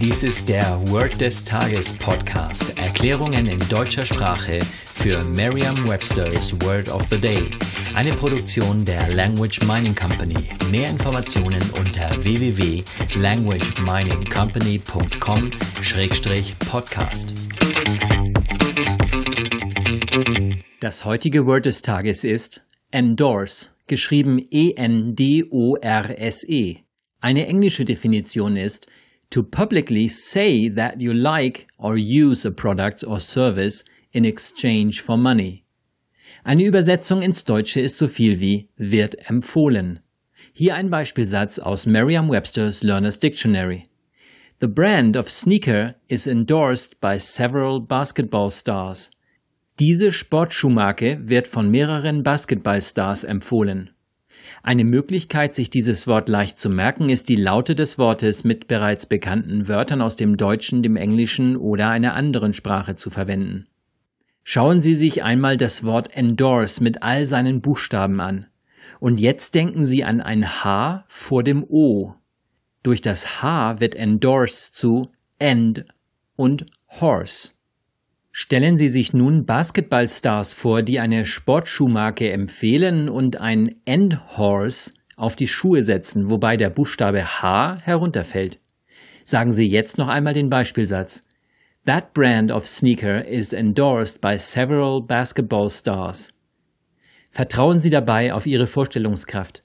Dies ist der Word des Tages Podcast. Erklärungen in deutscher Sprache für Merriam-Webster's Word of the Day. Eine Produktion der Language Mining Company. Mehr Informationen unter www.languageminingcompany.com-podcast. Das heutige Word des Tages ist endorse, geschrieben E-N-D-O-R-S-E. -E. Eine englische Definition ist to publicly say that you like or use a product or service in exchange for money. Eine Übersetzung ins Deutsche ist so viel wie wird empfohlen. Hier ein Beispielsatz aus Merriam-Webster's Learner's Dictionary. The brand of sneaker is endorsed by several basketball stars. Diese Sportschuhmarke wird von mehreren Basketballstars empfohlen. Eine Möglichkeit, sich dieses Wort leicht zu merken, ist die Laute des Wortes mit bereits bekannten Wörtern aus dem Deutschen, dem Englischen oder einer anderen Sprache zu verwenden. Schauen Sie sich einmal das Wort endorse mit all seinen Buchstaben an. Und jetzt denken Sie an ein H vor dem O. Durch das H wird endorse zu end und horse. Stellen Sie sich nun Basketballstars vor, die eine Sportschuhmarke empfehlen und ein Endhorse auf die Schuhe setzen, wobei der Buchstabe H herunterfällt. Sagen Sie jetzt noch einmal den Beispielsatz. That brand of sneaker is endorsed by several basketball stars. Vertrauen Sie dabei auf Ihre Vorstellungskraft.